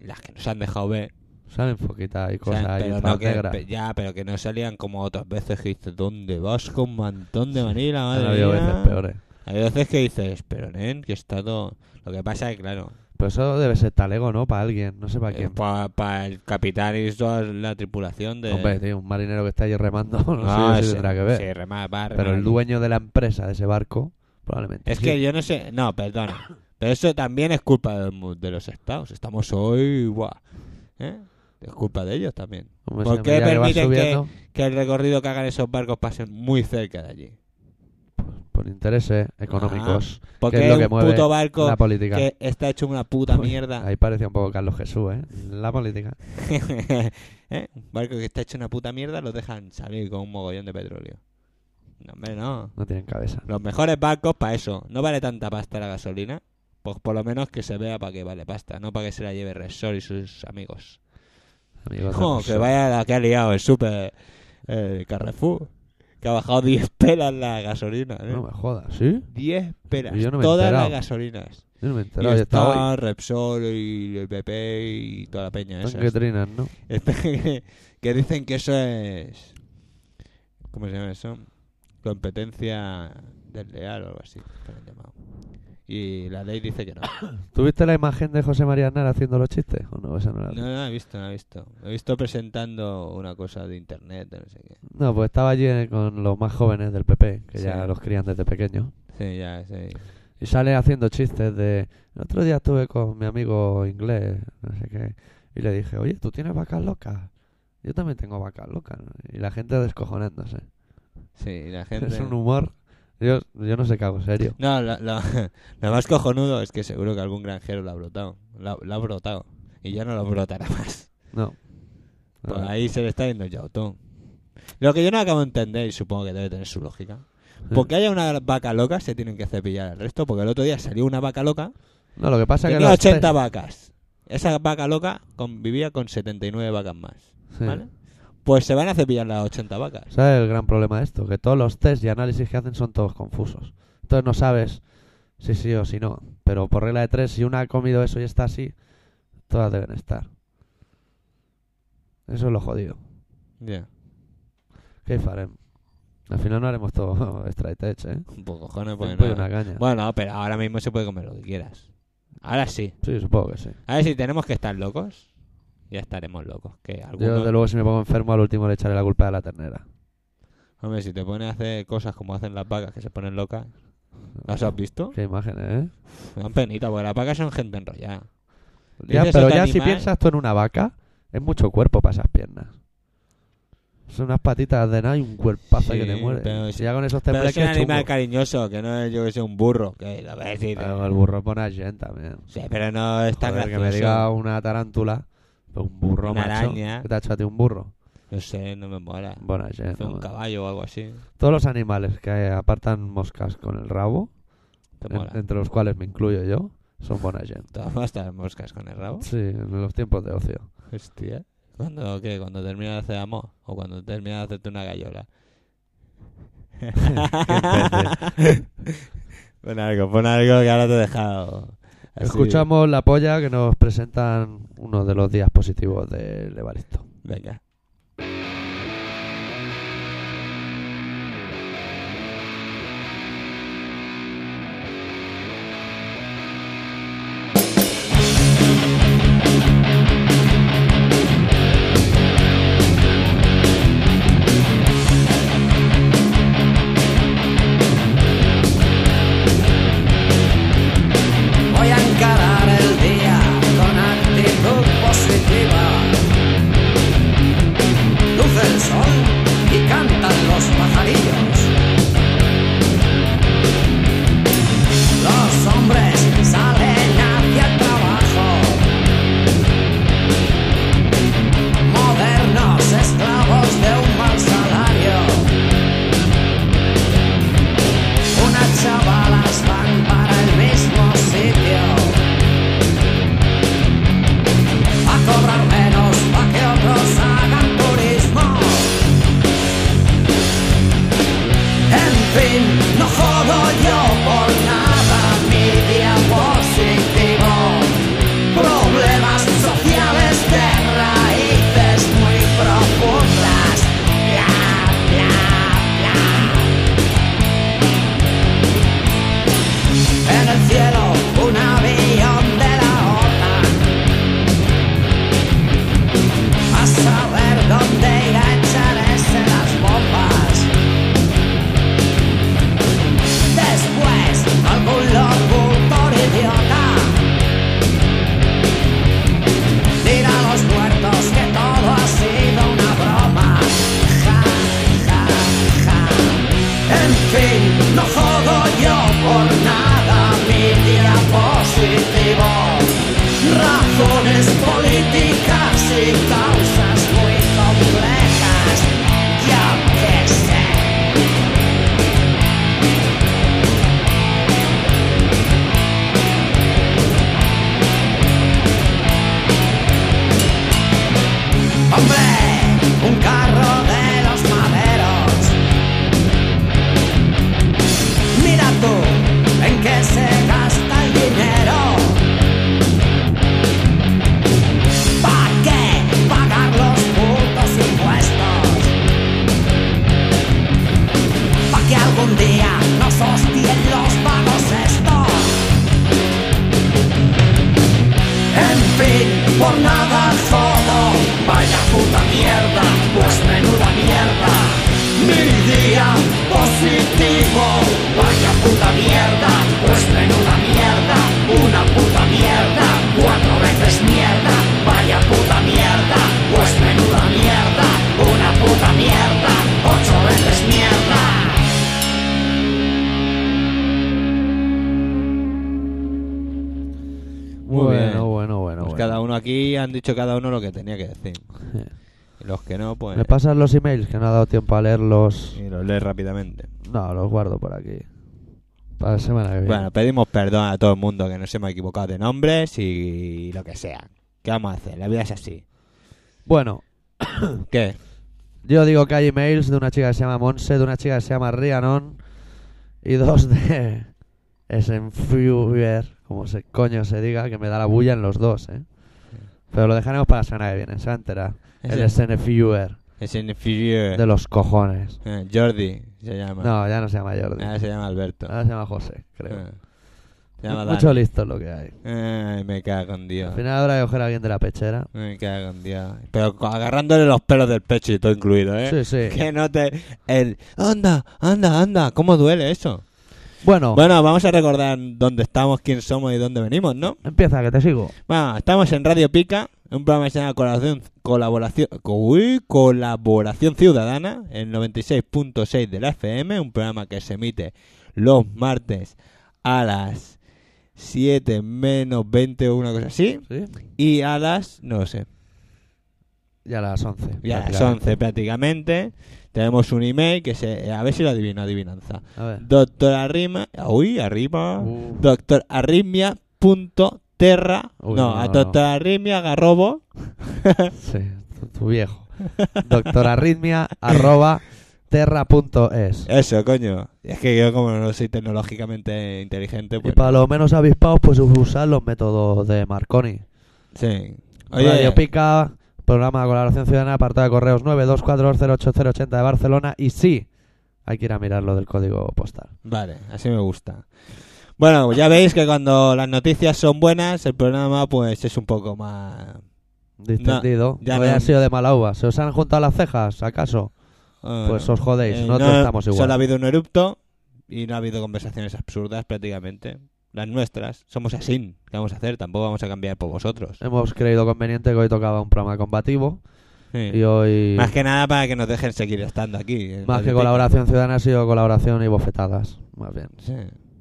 las que nos han dejado ver, Salen foquitas y cosas ahí pero todas no que, ya, pero que no salían como otras veces que dices, ¿dónde vas con un montón de manila, madre habido mía? veces peores. Hay veces que dices, pero nen, que está todo... Lo que pasa es que, claro, Pero eso debe ser talego, ¿no? Para alguien, no sé para quién. para el capitán y toda la tripulación de... Hombre, tío, un marinero que está ahí remando, no, No, sé si sí, tendrá que ver. sí, rema- va a Pero remar el dueño de la empresa de ese barco, probablemente. Es sí. que yo no sé... No, perdona. Pero eso también es culpa de, los estados. Estamos hoy... Buah, ¿eh? Es culpa de ellos también. Hombre, ¿por qué que permiten que- Que el recorrido que hagan esos barcos pasen muy cerca de allí. Por intereses económicos, Porque que es lo que un mueve puto barco la política. que está hecho una puta Uy, mierda. Ahí parecía un poco Carlos Jesús, ¿eh? La política. ¿Eh? Un barco que está hecho una puta mierda lo dejan salir con un mogollón de petróleo. No, hombre, no. No tienen cabeza. Los mejores barcos para eso. No vale tanta pasta la gasolina. Pues por lo menos que se vea para que vale pasta, no para que se la lleve Resort y sus amigos. Amigos que vaya la que ha liado el super el Carrefour. Que ha bajado 10 pelas la gasolina. ¿eh? No me jodas, ¿sí? 10 pelas. Y yo no me todas enterado. las gasolinas. Yo no me he Y enterado. yo estaba está Repsol y el PP y toda la peña esa. Están que trinan, ¿no? que, que dicen que eso es. ¿Cómo se llama eso? Competencia desleal o algo así. que lo han llamado. Y la ley dice que no. ¿Tuviste la imagen de José María Aznar haciendo los chistes? ¿O no? Esa no la. No, no, he visto, no he visto. He visto presentando una cosa de internet, de no sé qué. No, pues estaba allí eh, con los más jóvenes del PP, que Sí. ya los crían desde pequeños. Sí, ya, sí. Y sale haciendo chistes de... El otro día estuve con mi amigo inglés, no sé qué, y le dije, oye, ¿tú tienes vacas locas? Yo también tengo vacas locas. ¿no? Y la gente descojonándose. Sí, y la gente. Es un humor... Yo, yo no sé qué hago, serio. No, lo, lo- lo más cojonudo es que seguro que algún granjero lo ha brotado. Lo, lo ha brotado. Y ya no lo brotará más. No. Pues No. ahí se le está yendo el yautón. Lo que yo no acabo de entender, y supongo que debe tener su lógica. Porque haya una vaca loca, se tienen que cepillar el resto. Porque el otro día salió una vaca loca, No, lo que pasa es que tenía los 80 test- vacas. Esa vaca loca convivía con 79 vacas más. Sí. ¿Vale? Pues se van a cepillar las 80 vacas. ¿Sabes el gran problema de esto? Que todos los test y análisis que hacen son todos confusos. Entonces no sabes si sí o si no. Pero por regla de tres, si una ha comido eso y está así, todas deben estar. Eso es lo jodido. Ya. ¿Qué faremos? Al final no haremos todo straight edge, ¿eh? Pues cojones, pues no. una caña. Bueno, pero ahora mismo se puede comer lo que quieras. Ahora sí. Sí, supongo que sí. A ver si tenemos que estar locos. Ya estaremos locos. Que Yo, algunos... desde luego, si me pongo enfermo, al último le echaré la culpa a la ternera. Hombre, si te pones a hacer cosas como hacen las vacas que se ponen locas. ¿Las has visto? Qué imágenes, ¿eh? Dan penita, porque las vacas son gente enrollada. Ya, pero otro ya si animal- piensas tú en una vaca, es mucho cuerpo para esas piernas. Son unas patitas de nada y un cuerpazo Sí, que te muere. pero Si ya con esos Pero es un animal chungo. cariñoso, que no es yo que sé un burro. Que lo ves y dices, Pero el burro pone a gente también. Sí, pero no es tan Joder, que gracioso. me diga una tarántula, un burro Una macho. araña. ¿Qué te ha hecho a ti un burro? No sé, no me mola. Gente, Hace un ¿no? caballo o algo así. Todos los animales que apartan moscas con el rabo, Te en- mola. entre los cuales me incluyo yo, son buena gente. ¿Todas las moscas con el rabo? Sí, en los tiempos de ocio. Hostia. ¿Cuándo qué? ¿Cuando terminas de hacer amor? ¿O cuando terminas de hacerte una gallola? pon algo, pon algo que ahora te he dejado. Así. Escuchamos la polla que nos presentan uno de los días positivos del Evaristo. Venga. Por nada jodo. Vaya puta mierda, pues menuda mierda. Mi día positivo, vaya puta mierda, pues menuda aquí han dicho cada uno lo que tenía que decir. Y los que no, pues. ¿Me pasan los emails que no ha dado tiempo a leerlos? Y los lees rápidamente. No, los guardo por aquí. Para la semana que viene. Bueno, pedimos perdón a todo el mundo que nos hemos equivocado de nombres y lo que sea. ¿Qué vamos a hacer? La vida es así. Bueno, ¿Qué? yo digo que hay emails de una chica que se llama Monse, de una chica que se llama Rianon y dos de Esenfuer, como se coño se diga, que me da la bulla en los dos, ¿eh? Pero lo dejaremos para la semana que viene, se va a enterar. El Esenfuer, Es en Inferior. de los cojones. Eh, Jordi se llama. No, ya no se llama Jordi. Ahora se llama Alberto. Ahora se llama José, creo. Eh, Se llama Mucho Dani. listo lo que hay. Ay, me cago en Dios. Al final habrá que coger a alguien de la pechera. Me cago en Dios. Pero agarrándole los pelos del pecho y todo incluido, ¿eh? Sí, sí. Que no te... El... Anda, anda, anda. ¿Cómo duele eso? Bueno, Bueno, vamos a recordar dónde estamos, quién somos y dónde venimos, ¿no? empieza, que te sigo. Bueno, estamos en Radio Pica, un programa que se llama Colaboración, colaboración, uy, colaboración Ciudadana, el 96.6 de la FM, un programa que se emite los martes a las 7 menos 20 o una cosa así, ¿Sí? y a las, no lo sé, Ya a las 11. y a las prácticamente. 11 prácticamente. Tenemos un email que se, a ver si lo adivino, adivinanza. A ver. Doctor Arrima, uy, arriba. Uh, Doctor Arritmia.terra. Uy, no, no, a no. Doctor Arritmia Garrobo. sí, tu, tu viejo. Doctorarritmia arroba terra.es. Eso, coño. Es que yo, como no soy tecnológicamente inteligente, Y pues. para los menos avispados, pues usar los métodos de Marconi. Sí. Radio Pica, programa de colaboración ciudadana, apartado de correos 924088080 de Barcelona. Y sí, hay que ir a mirar lo del código postal. Vale, así me gusta. Bueno, ya veis que cuando las noticias son buenas, el programa, pues es un poco más. Distendido. ya no no- haya sido de mala uva. ¿Se os han juntado las cejas, acaso? Pues os jodéis. eh, Nosotros no, estamos igual. Solo ha habido un erupto y no ha habido conversaciones absurdas prácticamente. Las nuestras. Somos así. ¿Qué vamos a hacer? Tampoco vamos a cambiar por vosotros. Hemos creído conveniente que hoy tocaba un programa combativo. Sí. Y hoy, Más que nada para que nos dejen seguir estando aquí. en más que colaboración ciudadana, ha sido colaboración y bofetadas. Más bien. Sí,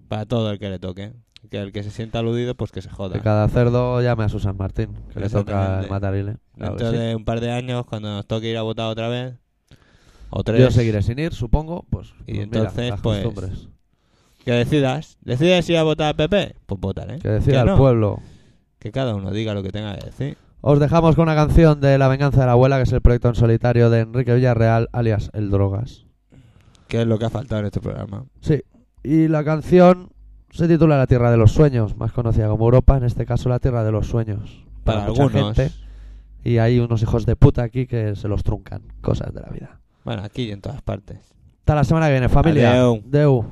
para todo el que le toque. Que el que se sienta aludido, pues que se joda. De cada cerdo llame a su San Martín, que le toca el matarile. Claro que Dentro sí. de un par de años, cuando nos toque ir a votar otra vez, o tres, Yo seguiré sin ir, supongo. Pues, Y pues mira, entonces, las pues, costumbres. Que decidas. ¿Decides ir a votar al PP? Pues votaré. Que decida el no? pueblo. Que cada uno diga lo que tenga que decir. Os dejamos con una canción de La venganza de la abuela, que es el proyecto en solitario de Enrique Villarreal, alias El Drogas. Que es lo que ha faltado en este programa. Sí. Y la canción se titula La Tierra de los Sueños, más conocida como Europa, en este caso La Tierra de los Sueños. Para, mucha algunos. gente. Y hay unos hijos de puta aquí que se los truncan. Cosas de la vida. Bueno, aquí y en todas partes. Hasta la semana que viene, familia. Adeu. Deu.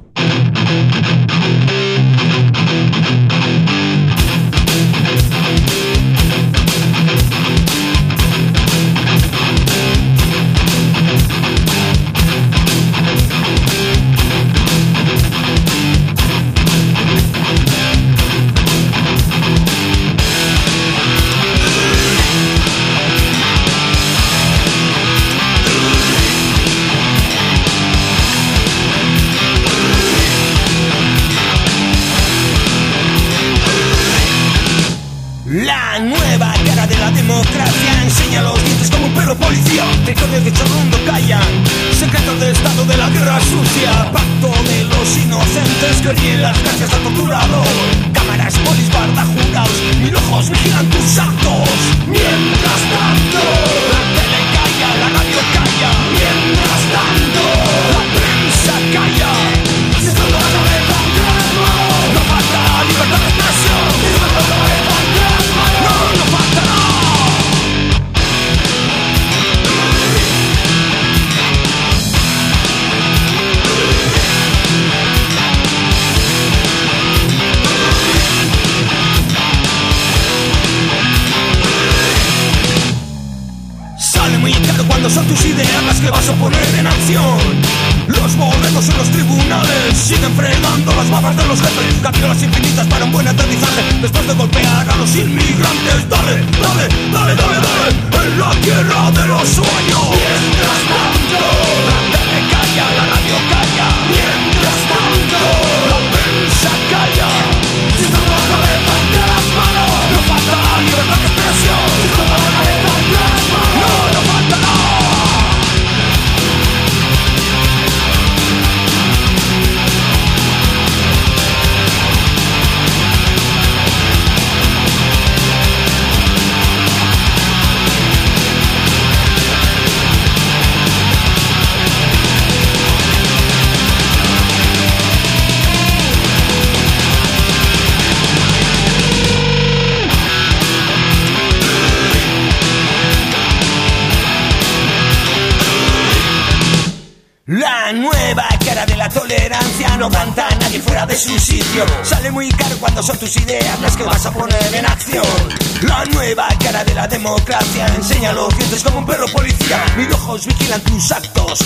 cuándo son tus ideas las que vas a poner en acción. La nueva cara de la democracia enseña los dientes como un perro policía. Mis ojos vigilan tus actos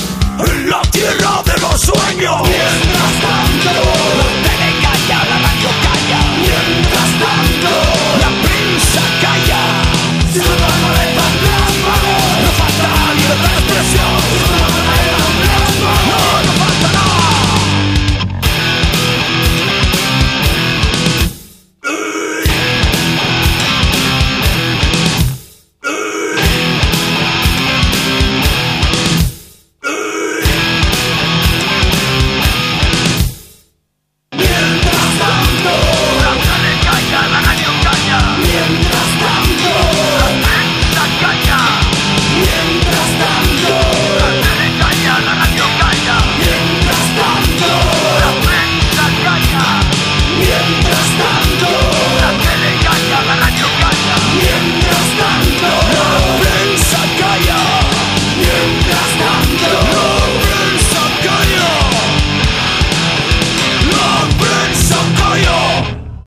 la tierra de los sueños. Mientras tanto, la tele calla, la radio calla. Mientras tanto, la prensa calla. No falta libertad de expresión.